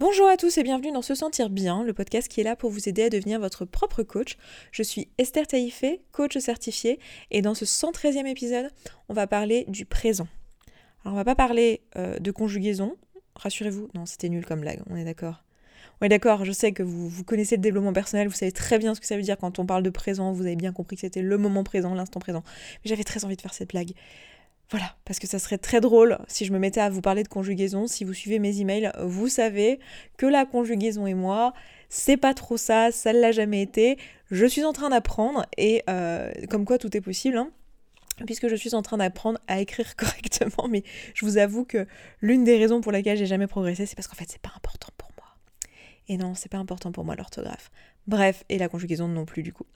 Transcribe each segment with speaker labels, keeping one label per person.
Speaker 1: Bonjour à tous et bienvenue dans Se Sentir Bien, le podcast qui est là pour vous aider à devenir votre propre coach. Je suis Esther Taïfé, coach certifiée, et dans ce 113e épisode, on va parler du présent. Alors on va pas parler euh, de conjugaison, rassurez-vous, non c'était nul comme blague, on est d'accord. On est d'accord, je sais que vous, vous connaissez le développement personnel, vous savez très bien ce que ça veut dire quand on parle de présent, vous avez bien compris que c'était le moment présent, l'instant présent. Mais j'avais très envie de faire cette blague. Voilà, parce que ça serait très drôle si je me mettais à vous parler de conjugaison. Si vous suivez mes emails, vous savez que la conjugaison et moi, c'est pas trop ça, ça ne l'a jamais été. Je suis en train d'apprendre et euh, comme quoi tout est possible. Hein, puisque je suis en train d'apprendre à écrire correctement, mais je vous avoue que l'une des raisons pour lesquelles j'ai jamais progressé, c'est parce qu'en fait c'est pas important. Et non, c'est pas important pour moi l'orthographe. Bref, et la conjugaison non plus du coup.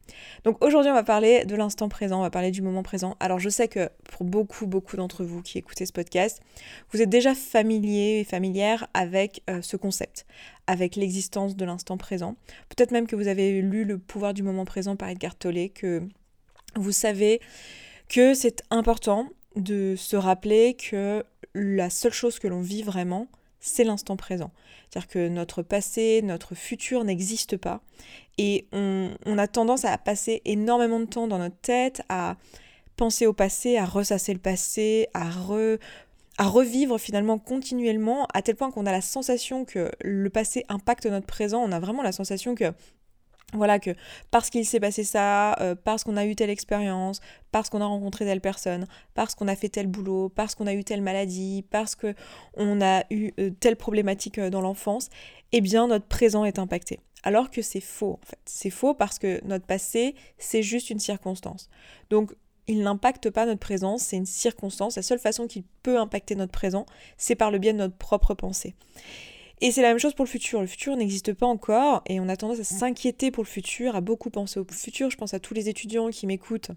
Speaker 1: Donc aujourd'hui on va parler de l'instant présent, on va parler du moment présent. Alors je sais que pour beaucoup, beaucoup d'entre vous qui écoutez ce podcast, vous êtes déjà familiers et familières avec euh, ce concept, avec l'existence de l'instant présent. Peut-être même que vous avez lu Le pouvoir du moment présent par Edgar Tolle, que vous savez que c'est important de se rappeler que la seule chose que l'on vit vraiment, c'est l'instant présent. C'est-à-dire que notre passé, notre futur n'existe pas. Et on, a tendance à passer énormément de temps dans notre tête, à penser au passé, à ressasser le passé, à, à revivre finalement continuellement, à tel point qu'on a la sensation que le passé impacte notre présent. On a vraiment la sensation que voilà que parce qu'il s'est passé ça, euh, parce qu'on a eu telle expérience, parce qu'on a rencontré telle personne, parce qu'on a fait tel boulot, parce qu'on a eu telle maladie, parce qu'on a eu euh, telle problématique euh, dans l'enfance, eh bien notre présent est impacté. Alors que c'est faux en fait. C'est faux parce que notre passé, c'est juste une circonstance. Donc il n'impacte pas notre présent, c'est une circonstance. La seule façon qu'il peut impacter notre présent, c'est par le biais de notre propre pensée. Et c'est la même chose pour le futur. Le futur n'existe pas encore et on a tendance à s'inquiéter pour le futur, à beaucoup penser au futur. Je pense à tous les étudiants qui m'écoutent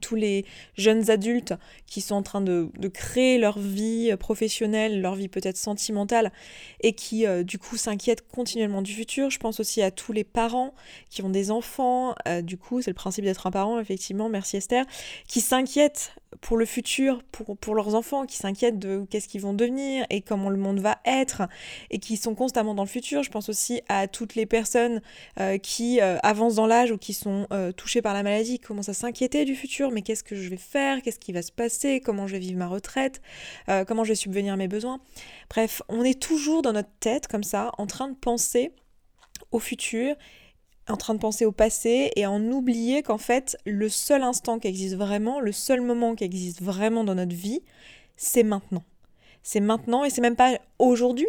Speaker 1: tous les jeunes adultes qui sont en train de, créer leur vie professionnelle, leur vie peut-être sentimentale, et qui euh, du coup s'inquiètent continuellement du futur. Je pense aussi à tous les parents qui ont des enfants, euh, du coup c'est le principe d'être un parent, effectivement, merci Esther, qui s'inquiètent pour le futur, pour, pour leurs enfants, qui s'inquiètent de qu'est-ce qu'ils vont devenir et comment le monde va être, et qui sont constamment dans le futur. Je pense aussi à toutes les personnes euh, qui avancent dans l'âge ou qui sont touchées par la maladie, qui commencent à s'inquiéter du futur mais qu'est-ce que je vais faire, qu'est-ce qui va se passer, comment je vais vivre ma retraite, euh, comment je vais subvenir à mes besoins. Bref, on est toujours dans notre tête comme ça, en train de penser au futur, en train de penser au passé et en oublier qu'en fait, le seul instant qui existe vraiment, le seul moment qui existe vraiment dans notre vie, c'est maintenant. C'est maintenant et c'est même pas aujourd'hui.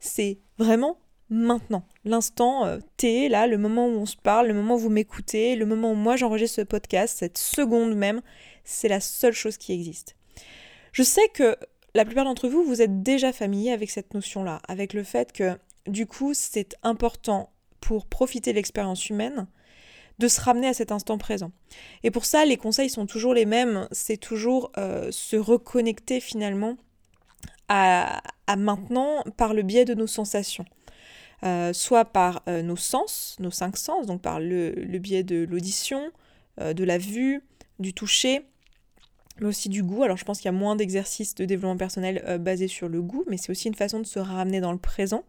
Speaker 1: C'est vraiment maintenant. L'instant euh, T, là, le moment où on se parle, le moment où vous m'écoutez, le moment où moi j'enregistre ce podcast, cette seconde même, c'est la seule chose qui existe. Je sais que la plupart d'entre vous, vous êtes déjà familier avec cette notion-là, avec le fait que du coup, c'est important pour profiter de l'expérience humaine de se ramener à cet instant présent. Et pour ça, les conseils sont toujours les mêmes, c'est toujours euh, se reconnecter finalement à, à maintenant par le biais de nos sensations. Euh, soit par euh, nos sens, nos cinq sens, donc par le, biais de l'audition, de la vue, du toucher, mais aussi du goût. Alors je pense qu'il y a moins d'exercices de développement personnel basés sur le goût, mais c'est aussi une façon de se ramener dans le présent.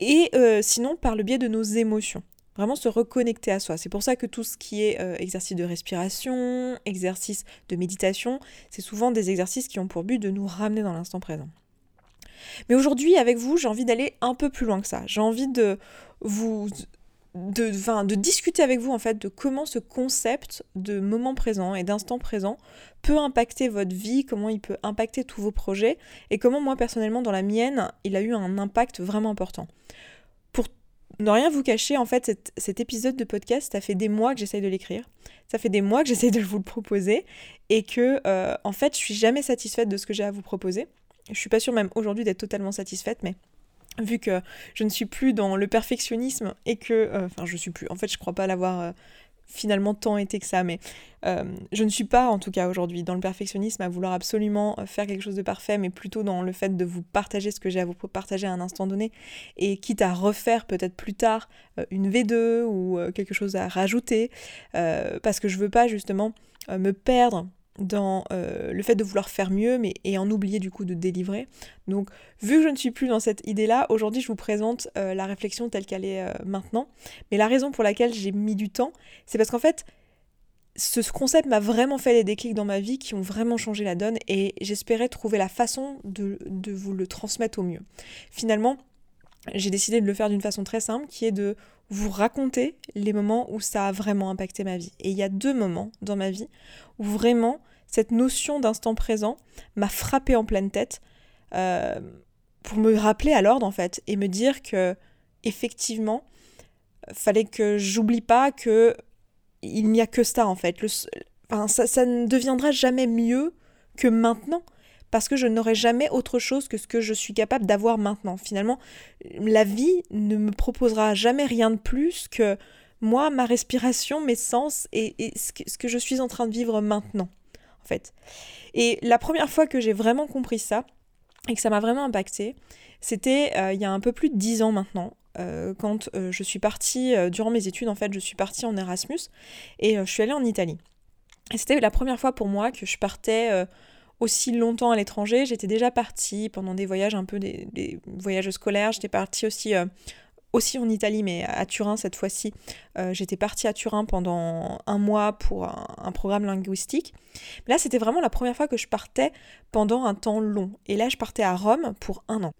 Speaker 1: Et sinon par le biais de nos émotions. Vraiment se reconnecter à soi. C'est pour ça que tout ce qui est exercice de respiration, exercice de méditation, c'est souvent des exercices qui ont pour but de nous ramener dans l'instant présent. Mais aujourd'hui, avec vous, j'ai envie d'aller un peu plus loin que ça. J'ai envie de vous de, de discuter avec vous en fait de comment ce concept de moment présent et d'instant présent peut impacter votre vie, comment il peut impacter tous vos projets et comment moi personnellement dans la mienne il a eu un impact vraiment important. Pour ne rien vous cacher, en fait cet, épisode de podcast, ça fait des mois que j'essaye de l'écrire, ça fait des mois que j'essaye de vous le proposer et que euh, en fait je suis jamais satisfaite de ce que j'ai à vous proposer. Je suis pas sûre même aujourd'hui d'être totalement satisfaite, mais vu que je ne suis plus dans le perfectionnisme et que, euh, enfin je suis plus, en fait je crois pas l'avoir euh, finalement tant été que ça, mais euh, je ne suis pas en tout cas aujourd'hui dans le perfectionnisme à vouloir absolument faire quelque chose de parfait, mais plutôt dans le fait de vous partager ce que j'ai à vous partager à un instant donné, et quitte à refaire peut-être plus tard une V2 ou quelque chose à rajouter, parce que je veux pas justement me perdre dans euh, le fait de vouloir faire mieux, mais et en oublier du coup de délivrer. Donc, vu que je ne suis plus dans cette idée-là, aujourd'hui je vous présente euh, la réflexion telle qu'elle est maintenant. Mais la raison pour laquelle j'ai mis du temps, c'est parce qu'en fait, ce concept m'a vraiment fait des déclics dans ma vie qui ont vraiment changé la donne et j'espérais trouver la façon de, de vous le transmettre au mieux. Finalement, j'ai décidé de le faire d'une façon très simple qui est de vous raconter les moments où ça a vraiment impacté ma vie. Et il y a deux moments dans ma vie où vraiment cette notion d'instant présent m'a frappé en pleine tête euh, pour me rappeler à l'ordre en fait et me dire que effectivement fallait que j'oublie pas que il n'y a que ça en fait. Ça, ne deviendra jamais mieux que maintenant parce que je n'aurai jamais autre chose que ce que je suis capable d'avoir maintenant. Finalement, la vie ne me proposera jamais rien de plus que moi, ma respiration, mes sens et, ce, que, je suis en train de vivre maintenant, en Et la première fois que j'ai vraiment compris ça et que ça m'a vraiment impacté, c'était euh, il y a un peu plus de dix ans maintenant. Euh, quand euh, je suis partie, durant mes études en fait, je suis partie en Erasmus et je suis allée en Italie. Et c'était la première fois pour moi que je partais aussi longtemps à l'étranger. J'étais déjà partie pendant des voyages un peu des, voyages scolaires. J'étais partie aussi aussi en Italie, mais à Turin cette fois-ci. J'étais partie à Turin pendant un mois pour un, programme linguistique. Là, c'était vraiment la première fois que je partais pendant un temps long. Et là, je partais à Rome pour un an.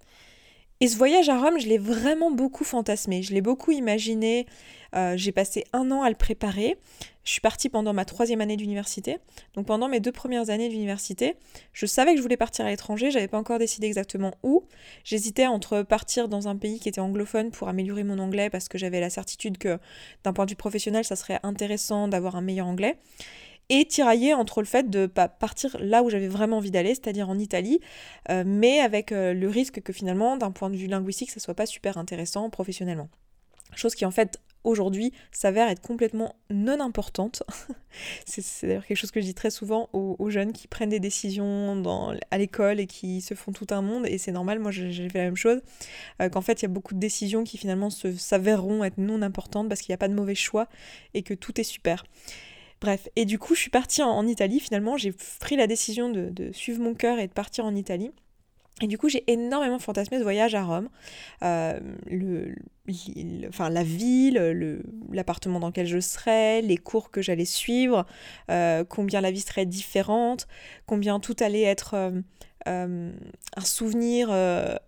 Speaker 1: Et ce voyage à Rome, je l'ai vraiment beaucoup fantasmé, je l'ai beaucoup imaginé. Euh, j'ai passé un an à le préparer. Je suis partie pendant ma troisième année d'université. Donc pendant mes deux premières années d'université, je savais que je voulais partir à l'étranger, j'avais pas encore décidé exactement où. J'hésitais entre partir dans un pays qui était anglophone pour améliorer mon anglais parce que j'avais la certitude que d'un point de vue professionnel, ça serait intéressant d'avoir un meilleur anglais et tirailler entre le fait de pas partir là où j'avais vraiment envie d'aller, c'est-à-dire en Italie, euh, mais avec euh, le risque que finalement, d'un point de vue linguistique, ça soit pas super intéressant professionnellement. Chose qui en fait aujourd'hui s'avère être complètement non importante. c'est d'ailleurs quelque chose que je dis très souvent aux, jeunes qui prennent des décisions dans, à l'école et qui se font tout un monde, et c'est normal, moi j'ai fait la même chose, euh, qu'en fait il y a beaucoup de décisions qui finalement s'avéreront être non importantes parce qu'il n'y a pas de mauvais choix et que tout est super. Bref, et du coup, je suis partie en, Italie. Finalement, j'ai pris la décision de, suivre mon cœur et de partir en Italie. Et du coup, j'ai énormément fantasmé ce voyage à Rome. Euh, le, enfin, la ville, l'appartement dans lequel je serais, les cours que j'allais suivre, euh, combien la vie serait différente, combien tout allait être euh, un souvenir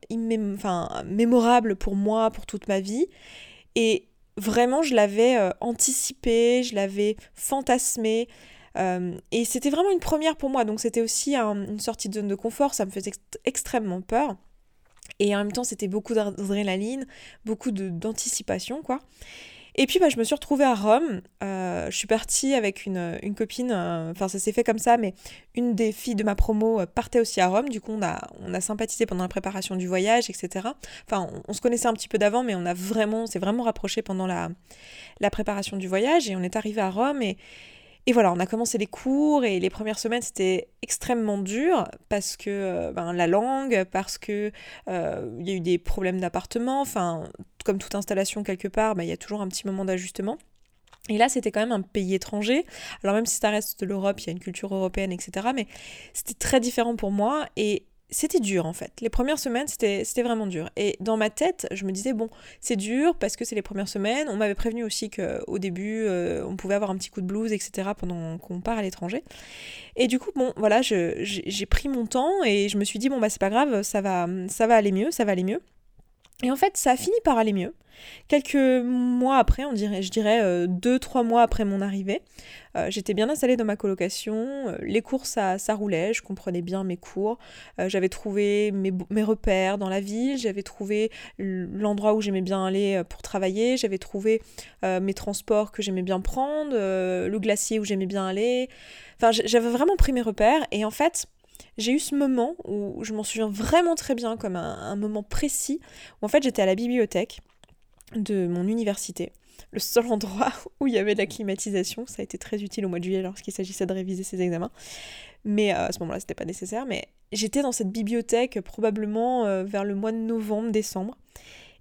Speaker 1: mémorable pour moi, pour toute ma vie. Et vraiment, je l'avais euh, anticipé, je l'avais fantasmé. Euh, et c'était vraiment une première pour moi, donc c'était aussi une sortie de zone de confort, ça me faisait extrêmement peur. Et en même temps, c'était beaucoup d'adrénaline, beaucoup d'anticipation, quoi. Et puis bah, je me suis retrouvée à Rome. Euh, je suis partie avec une, copine, euh, enfin ça s'est fait comme ça, mais une des filles de ma promo euh, partait aussi à Rome. Du coup, on a, on a sympathisé pendant la préparation du voyage, etc. Enfin, on, se connaissait un petit peu d'avant, mais on a vraiment, s'est vraiment rapproché pendant la, la préparation du voyage. Et on est arrivé à Rome et voilà, on a commencé les cours et les premières semaines c'était extrêmement dur parce que ben, la langue, parce que il y a eu des problèmes d'appartement, enfin comme toute installation quelque part, bah, il y a toujours un petit moment d'ajustement. Et là, c'était quand même un pays étranger. Alors même si ça reste de l'Europe, il y a une culture européenne, etc. Mais c'était très différent pour moi et c'était dur en fait. Les premières semaines, c'était vraiment dur. Et dans ma tête, je me disais, bon, c'est dur parce que c'est les premières semaines. On m'avait prévenu aussi qu'au début, euh, on pouvait avoir un petit coup de blues, etc. pendant qu'on part à l'étranger. Et du coup, bon, voilà, j'ai pris mon temps et je me suis dit, bon, bah c'est pas grave, ça va, ça va aller mieux, ça va aller mieux. Et en fait, ça a fini par aller mieux. Quelques mois après, on dirait, je dirais euh, deux, trois mois après mon arrivée, euh, j'étais bien installée dans ma colocation. Euh, les cours, ça, ça roulait, je comprenais bien mes cours. j'avais trouvé mes, mes, repères dans la ville, j'avais trouvé l'endroit où j'aimais bien aller pour travailler, j'avais trouvé mes transports que j'aimais bien prendre, le glacier où j'aimais bien aller. Enfin, j'avais vraiment pris mes repères et en fait, j'ai eu ce moment où je m'en souviens vraiment très bien, comme un, moment précis, où en fait j'étais à la bibliothèque de mon université, le seul endroit où il y avait de la climatisation. Ça a été très utile au mois de juillet lorsqu'il s'agissait de réviser ses examens. Mais euh, à ce moment-là, c'était pas nécessaire. Mais j'étais dans cette bibliothèque probablement euh, vers le mois de novembre, décembre.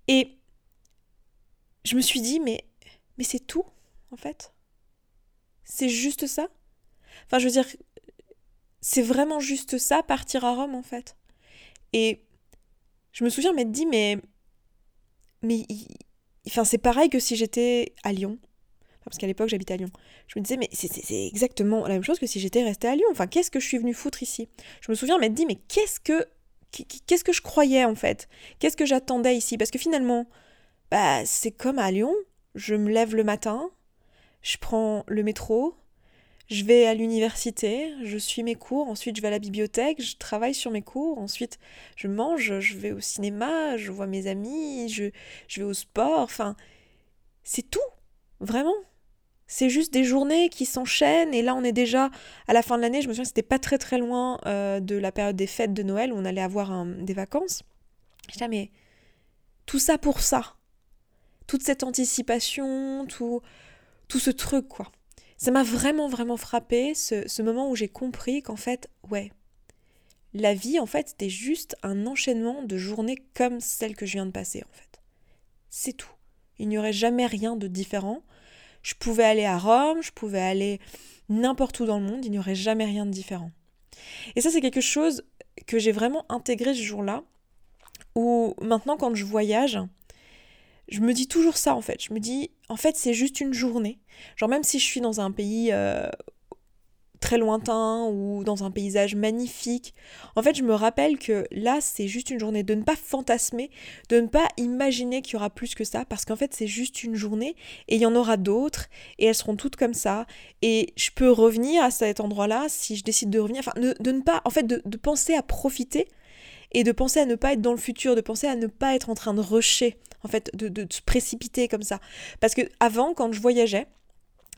Speaker 1: Et je me suis dit, mais, mais c'est tout, en fait? C'est juste ça? Enfin, je veux dire, c'est vraiment juste ça, partir à Rome en fait. Et je me souviens m'être dit, mais. Mais. Enfin, c'est pareil que si j'étais à Lyon. Parce qu'à l'époque, j'habitais à Lyon. Je me disais, mais c'est exactement la même chose que si j'étais restée à Lyon. Enfin, qu'est-ce que je suis venue foutre ici? Je me souviens m'être dit, mais qu'est-ce que. Qu'est-ce que je croyais en fait? Qu'est-ce que j'attendais ici? Parce que finalement, bah, c'est comme à Lyon. Je me lève le matin, je prends le métro, je vais à l'université, je suis mes cours, ensuite je vais à la bibliothèque, je travaille sur mes cours, ensuite je mange, je vais au cinéma, je vois mes amis, je, je vais au sport, enfin, c'est tout, vraiment. C'est juste des journées qui s'enchaînent et là on est déjà à la fin de l'année, je me souviens que c'était pas très très loin euh, de la période des fêtes de Noël où on allait avoir des vacances. Je disais, mais tout ça pour ça, toute cette anticipation, tout, tout ce truc quoi ça m'a vraiment, vraiment frappé ce, moment où j'ai compris qu'en fait, ouais, la vie, en fait, c'était juste un enchaînement de journées comme celle que je viens de passer, en fait. C'est tout. Il n'y aurait jamais rien de différent. Je pouvais aller à Rome, je pouvais aller n'importe où dans le monde, il n'y aurait jamais rien de différent. Et ça, c'est quelque chose que j'ai vraiment intégré ce jour-là, où maintenant, quand je voyage, je me dis toujours ça en fait. Je me dis, en fait, c'est juste une journée. Genre, même si je suis dans un pays euh, très lointain ou dans un paysage magnifique, en fait, je me rappelle que là, c'est juste une journée. De ne pas fantasmer, de ne pas imaginer qu'il y aura plus que ça, parce qu'en fait, c'est juste une journée et il y en aura d'autres et elles seront toutes comme ça. Et je peux revenir à cet endroit-là si je décide de revenir. Enfin, de, ne pas, en fait, de, de penser à profiter et de penser à ne pas être dans le futur, de penser à ne pas être en train de rusher, en fait, de, se précipiter comme ça. Parce que avant, quand je voyageais,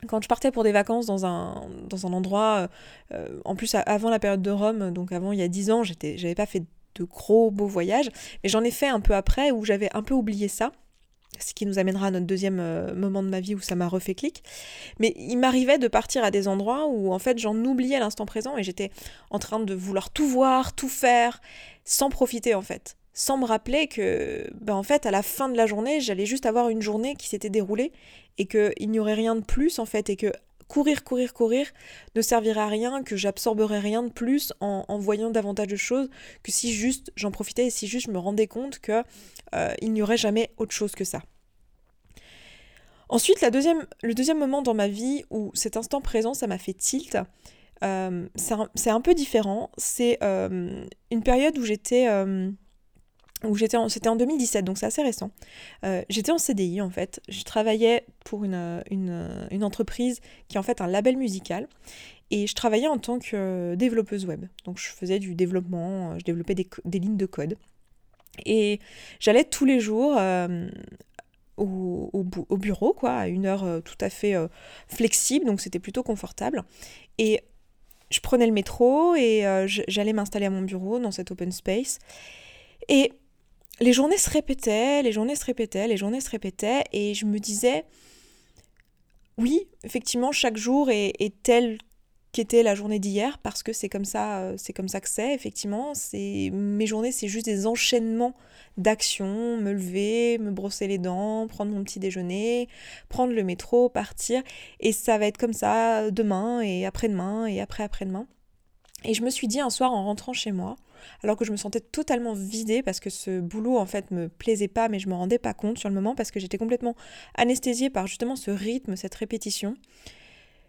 Speaker 1: quand je partais pour des vacances dans un, dans un endroit, euh, euh, en plus avant la période de Rome, donc avant il y a 10 ans, j'avais pas fait de gros beaux voyages, mais j'en ai fait un peu après où j'avais un peu oublié ça ce qui nous amènera à notre deuxième euh, moment de ma vie où ça m'a refait clic. Mais il m'arrivait de partir à des endroits où en fait j'en oubliais l'instant présent et j'étais en train de vouloir tout voir, tout faire, sans profiter en fait. Sans me rappeler que, ben en fait, à la fin de la journée, j'allais juste avoir une journée qui s'était déroulée et qu'il n'y aurait rien de plus en fait et que courir, courir, courir ne servirait à rien, que j'absorberais rien de plus en, voyant davantage de choses que si juste j'en profitais et si juste je me rendais compte que euh, il n'y aurait jamais autre chose que ça. Ensuite, le deuxième moment dans ma vie où cet instant présent, ça m'a fait tilt, euh, c'est un, peu différent. C'est euh, une période où j'étais où j'étais c'était en 2017 donc c'est assez récent. Euh, j'étais en CDI en fait. Je travaillais pour une, une, entreprise qui est en fait un label musical. Et je travaillais en tant que développeuse web. Donc je faisais du développement je développais des, des lignes de code. Et j'allais tous les jours euh, au, au, bureau quoi à une heure euh, tout à fait flexible. Donc c'était plutôt confortable. Et je prenais le métro et j'allais m'installer à mon bureau dans cet open space. Et les journées se répétaient, les journées se répétaient, les journées se répétaient, et je me disais, oui, effectivement, chaque jour est, tel qu'était la journée d'hier, parce que c'est comme ça, euh, c'est comme ça que c'est, effectivement. C'est mes journées, c'est juste des enchaînements d'actions, me lever, me brosser les dents, prendre mon petit déjeuner, prendre le métro, partir, et ça va être comme ça demain et après-demain et après-après-demain. Et je me suis dit un soir en rentrant chez moi, alors que je me sentais totalement vidée parce que ce boulot en fait me plaisait pas mais je me rendais pas compte sur le moment parce que j'étais complètement anesthésiée par justement ce rythme, cette répétition.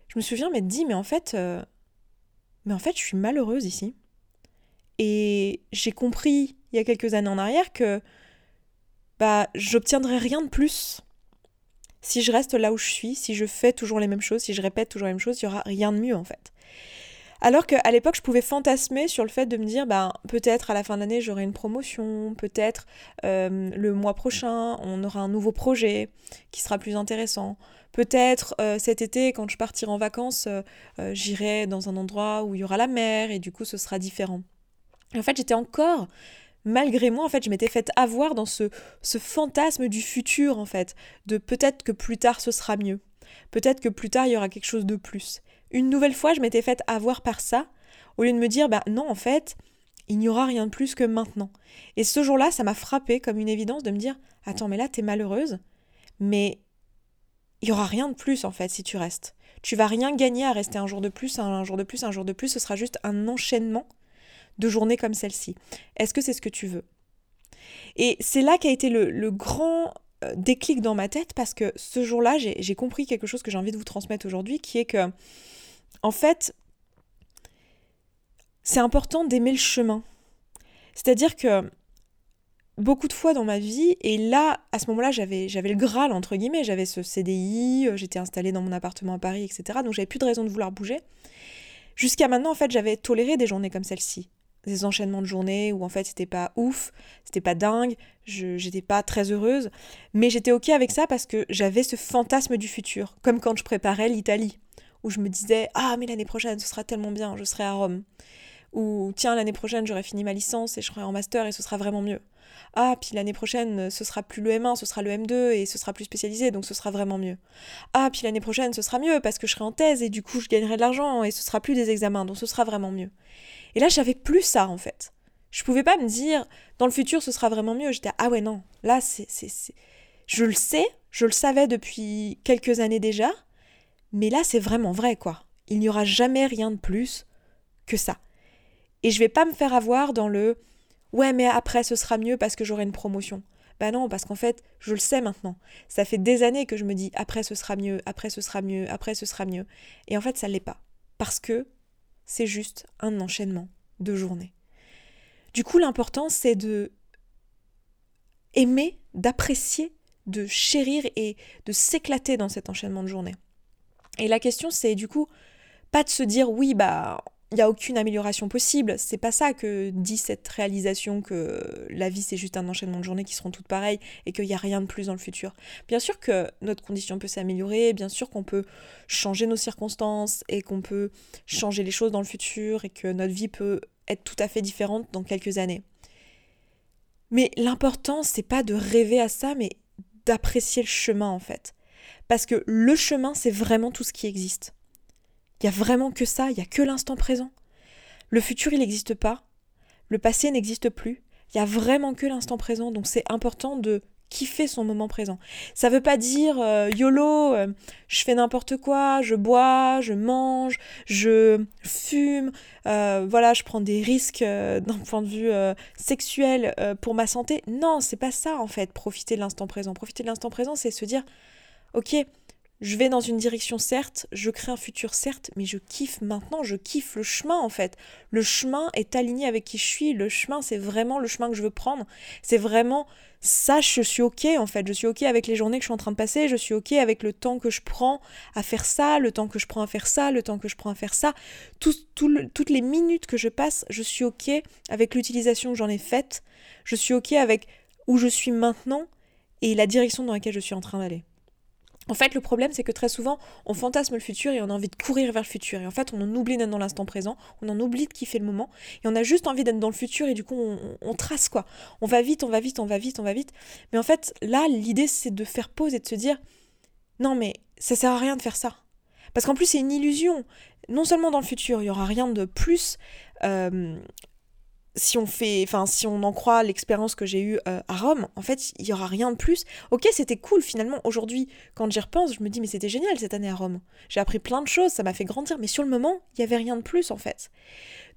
Speaker 1: Je me souviens m'être dit mais en fait euh, mais en fait je suis malheureuse ici. Et j'ai compris il y a quelques années en arrière que bah j'obtiendrai rien de plus si je reste là où je suis, si je fais toujours les mêmes choses, si je répète toujours les mêmes choses, il y aura rien de mieux en fait. Alors qu'à l'époque, je pouvais fantasmer sur le fait de me dire, ben, peut-être à la fin de l'année, j'aurai une promotion, peut-être euh, le mois prochain, on aura un nouveau projet qui sera plus intéressant. Peut-être euh, cet été, quand je partirai en vacances, euh, j'irai dans un endroit où il y aura la mer et du coup, ce sera différent. en fait, j'étais encore malgré moi, en fait, je m'étais fait avoir dans ce, ce fantasme du futur, en fait, de peut-être que plus tard ce sera mieux. Peut-être que plus tard il y aura quelque chose de plus une nouvelle fois, je m'étais faite avoir par ça, au lieu de me dire, bah non, en fait, il n'y aura rien de plus que maintenant. Et ce jour-là, ça m'a frappé comme une évidence de me dire, attends, mais là, t'es malheureuse, mais il y aura rien de plus en fait si tu restes. Tu vas rien gagner à rester un jour de plus, un jour de plus, un jour de plus. Ce sera juste un enchaînement de journées comme celle-ci. Est-ce que c'est ce que tu veux? Et c'est là qu'a été le, grand euh, déclic dans ma tête parce que ce jour-là, j'ai compris quelque chose que j'ai envie de vous transmettre aujourd'hui, qui est que, en fait, c'est important d'aimer le chemin. C'est-à-dire que beaucoup de fois dans ma vie, et là, à ce moment-là, j'avais, j'avais le Graal, entre guillemets, j'avais ce CDI, euh, j'étais installée dans mon appartement à Paris, etc. Donc j'avais plus de raison de vouloir bouger. Jusqu'à maintenant, en fait, j'avais toléré des journées comme celle-ci. Des enchaînements de journées où en fait c'était pas ouf, c'était pas dingue, je, j'étais pas très heureuse, mais j'étais ok avec ça parce que j'avais ce fantasme du futur, comme quand je préparais l'Italie, où je me disais Ah, mais l'année prochaine ce sera tellement bien, je serai à Rome. Ou tiens, l'année prochaine j'aurai fini ma licence et je serai en master et ce sera vraiment mieux ah, puis l'année prochaine, ce sera plus le M1, ce sera le M2 et ce sera plus spécialisé, donc ce sera vraiment mieux. Ah, puis l'année prochaine, ce sera mieux parce que je serai en thèse et du coup, je gagnerai de l'argent et ce sera plus des examens, donc ce sera vraiment mieux. Et là, j'avais plus ça en fait. Je pouvais pas me dire, dans le futur, ce sera vraiment mieux. J'étais, ah ouais, non, là, c'est. Je le sais, je le savais depuis quelques années déjà, mais là, c'est vraiment vrai, quoi. Il n'y aura jamais rien de plus que ça. Et je vais pas me faire avoir dans le Ouais, mais après ce sera mieux parce que j'aurai une promotion. Bah non, parce qu'en fait, je le sais maintenant. Ça fait des années que je me dis après ce sera mieux, après ce sera mieux, après ce sera mieux. Et en fait, ça ne l'est pas. Parce que c'est juste un enchaînement de journées. Du coup, l'important, c'est de aimer, d'apprécier, de chérir et de s'éclater dans cet enchaînement de journées. Et la question, c'est du coup, pas de se dire oui, bah il n'y a aucune amélioration possible. C'est pas ça que dit cette réalisation que la vie c'est juste un enchaînement de journées qui seront toutes pareilles et qu'il n'y a rien de plus dans le futur. Bien sûr que notre condition peut s'améliorer, bien sûr qu'on peut changer nos circonstances et qu'on peut changer les choses dans le futur et que notre vie peut être tout à fait différente dans quelques années. Mais l'important c'est pas de rêver à ça, mais d'apprécier le chemin en fait. Parce que le chemin c'est vraiment tout ce qui existe. Il n'y a vraiment que ça, il n'y a que l'instant présent. Le futur, il n'existe pas. Le passé n'existe plus. Il n'y a vraiment que l'instant présent. Donc c'est important de kiffer son moment présent. Ça ne veut pas dire euh, YOLO, euh, je fais n'importe quoi, je bois, je mange, je fume, euh, voilà, je prends des risques d'un point de vue sexuel pour ma santé. Non, c'est pas ça en fait, profiter de l'instant présent. Profiter de l'instant présent, c'est se dire, ok, je vais dans une direction certes, je crée un futur certes, mais je kiffe maintenant, je kiffe le chemin en fait. Le chemin est aligné avec qui je suis, le chemin c'est vraiment le chemin que je veux prendre, c'est vraiment ça, je suis ok en fait, je suis ok avec les journées que je suis en train de passer, je suis ok avec le temps que je prends à faire ça, le temps que je prends à faire ça, le temps que je prends à faire ça, toutes les minutes que je passe, je suis ok avec l'utilisation que j'en ai faite, je suis ok avec où je suis maintenant et la direction dans laquelle je suis en train d'aller. En fait, le problème, c'est que très souvent, on fantasme le futur et on a envie de courir vers le futur. Et en fait, on en oublie d'être dans l'instant présent, on en oublie de kiffer le moment, et on a juste envie d'être dans le futur, et du coup, on, trace quoi. On va vite, on va vite, on va vite, on va vite. Mais en fait, là, l'idée, c'est de faire pause et de se dire, non, mais ça sert à rien de faire ça. Parce qu'en plus, c'est une illusion. Non seulement dans le futur, il y aura rien de plus. Euh, si on fait, enfin, si on en croit l'expérience que j'ai eue euh, à Rome, en fait, il y aura rien de plus. Ok, c'était cool finalement. Aujourd'hui, quand j'y repense, je me dis mais c'était génial cette année à Rome. J'ai appris plein de choses, ça m'a fait grandir, mais sur le moment, il y avait rien de plus en fait.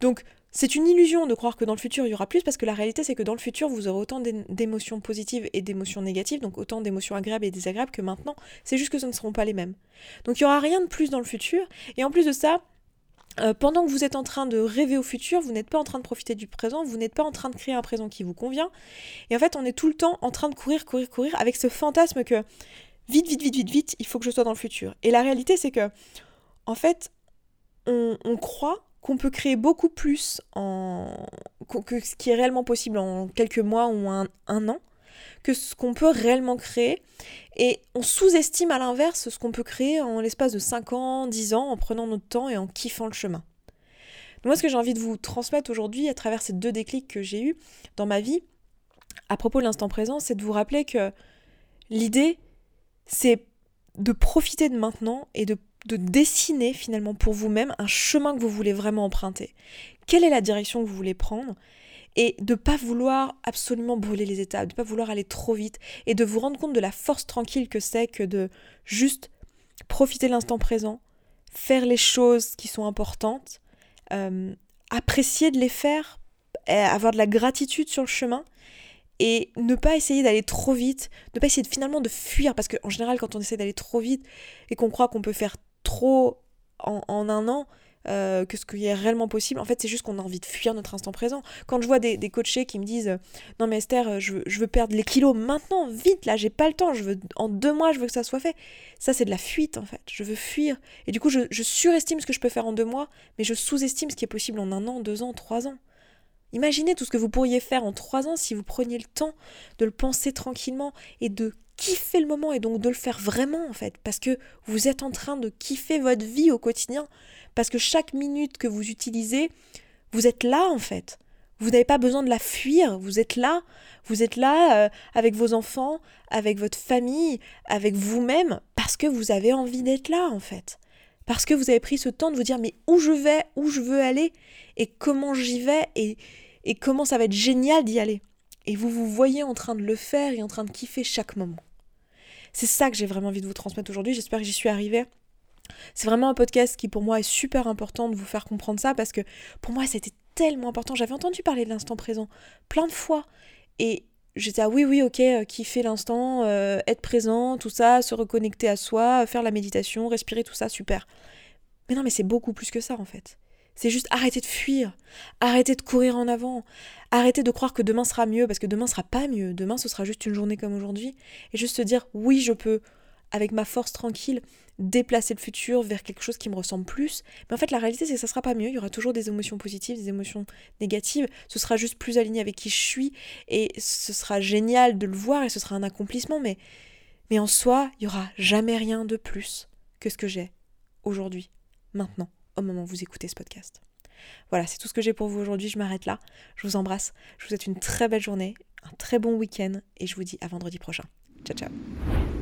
Speaker 1: Donc c'est une illusion de croire que dans le futur il y aura plus parce que la réalité c'est que dans le futur vous aurez autant d'émotions positives et d'émotions négatives, donc autant d'émotions agréables et désagréables que maintenant. C'est juste que ce ne seront pas les mêmes. Donc il y aura rien de plus dans le futur. Et en plus de ça, euh, pendant que vous êtes en train de rêver au futur, vous n'êtes pas en train de profiter du présent, vous n'êtes pas en train de créer un présent qui vous convient. Et en fait, on est tout le temps en train de courir, courir, courir avec ce fantasme que vite, vite, vite, vite, vite, il faut que je sois dans le futur. Et la réalité, c'est que, en fait, on, croit qu'on peut créer beaucoup plus en... que ce qui est réellement possible en quelques mois ou un an que ce qu'on peut réellement créer. Et on sous-estime à l'inverse ce qu'on peut créer en l'espace de 5 ans, 10 ans, en prenant notre temps et en kiffant le chemin. moi, ce que j'ai envie de vous transmettre aujourd'hui, à travers ces deux déclics que j'ai eus dans ma vie, à propos de l'instant présent, c'est de vous rappeler que l'idée, c'est de profiter de maintenant et de, de dessiner finalement pour vous-même un chemin que vous voulez vraiment emprunter. Quelle est la direction que vous voulez prendre? Et de pas vouloir absolument brûler les étapes, de pas vouloir aller trop vite et de vous rendre compte de la force tranquille que c'est que de juste profiter l'instant présent, faire les choses qui sont importantes, euh, apprécier de les faire, avoir de la gratitude sur le chemin et ne pas essayer d'aller trop vite, ne pas essayer finalement de fuir, parce qu'en général quand on essaie d'aller trop vite et qu'on croit qu'on peut faire trop en, un an, euh, que ce qui est réellement possible. En fait, c'est juste qu'on a envie de fuir notre instant présent. Quand je vois des, coachés qui me disent euh, Non, mais Esther, euh, je veux, je veux perdre les kilos maintenant, vite, là, j'ai pas le temps, je veux, en deux mois, je veux que ça soit fait. Ça, c'est de la fuite, en fait. Je veux fuir. Et du coup, je, je surestime ce que je peux faire en deux mois, mais je sous-estime ce qui est possible en un an, deux ans, trois ans. Imaginez tout ce que vous pourriez faire en trois ans si vous preniez le temps de le penser tranquillement et de kiffer le moment et donc de le faire vraiment en fait. Parce que vous êtes en train de kiffer votre vie au quotidien. Parce que chaque minute que vous utilisez vous êtes là en fait. Vous n'avez pas besoin de la fuir. Vous êtes là. Vous êtes là euh, avec vos enfants avec votre famille avec vous-même parce que vous avez envie d'être là en fait. Parce que vous avez pris ce temps de vous dire mais où je vais où je veux aller et comment j'y vais et, et comment ça va être génial d'y aller. Et vous vous voyez en train de le faire et en train de kiffer chaque moment. C'est ça que j'ai vraiment envie de vous transmettre aujourd'hui, j'espère que j'y suis arrivée. C'est vraiment un podcast qui pour moi est super important de vous faire comprendre ça parce que pour moi c'était tellement important. J'avais entendu parler de l'instant présent plein de fois et j'étais ah oui oui ok euh, kiffer l'instant, euh, être présent, tout ça, se reconnecter à soi, faire la méditation, respirer tout ça super. Mais non mais c'est beaucoup plus que ça en fait. C'est juste arrêter de fuir, arrêter de courir en avant, arrêter de croire que demain sera mieux, parce que demain sera pas mieux, demain ce sera juste une journée comme aujourd'hui, et juste se dire oui je peux, avec ma force tranquille, déplacer le futur vers quelque chose qui me ressemble plus. Mais en fait la réalité c'est que ça sera pas mieux, il y aura toujours des émotions positives, des émotions négatives, ce sera juste plus aligné avec qui je suis, et ce sera génial de le voir, et ce sera un accomplissement, mais, mais en soi, il y aura jamais rien de plus que ce que j'ai aujourd'hui, maintenant au moment où vous écoutez ce podcast. Voilà, c'est tout ce que j'ai pour vous aujourd'hui. Je m'arrête là. Je vous embrasse. Je vous souhaite une très belle journée, un très bon week-end et je vous dis à vendredi prochain. Ciao, ciao.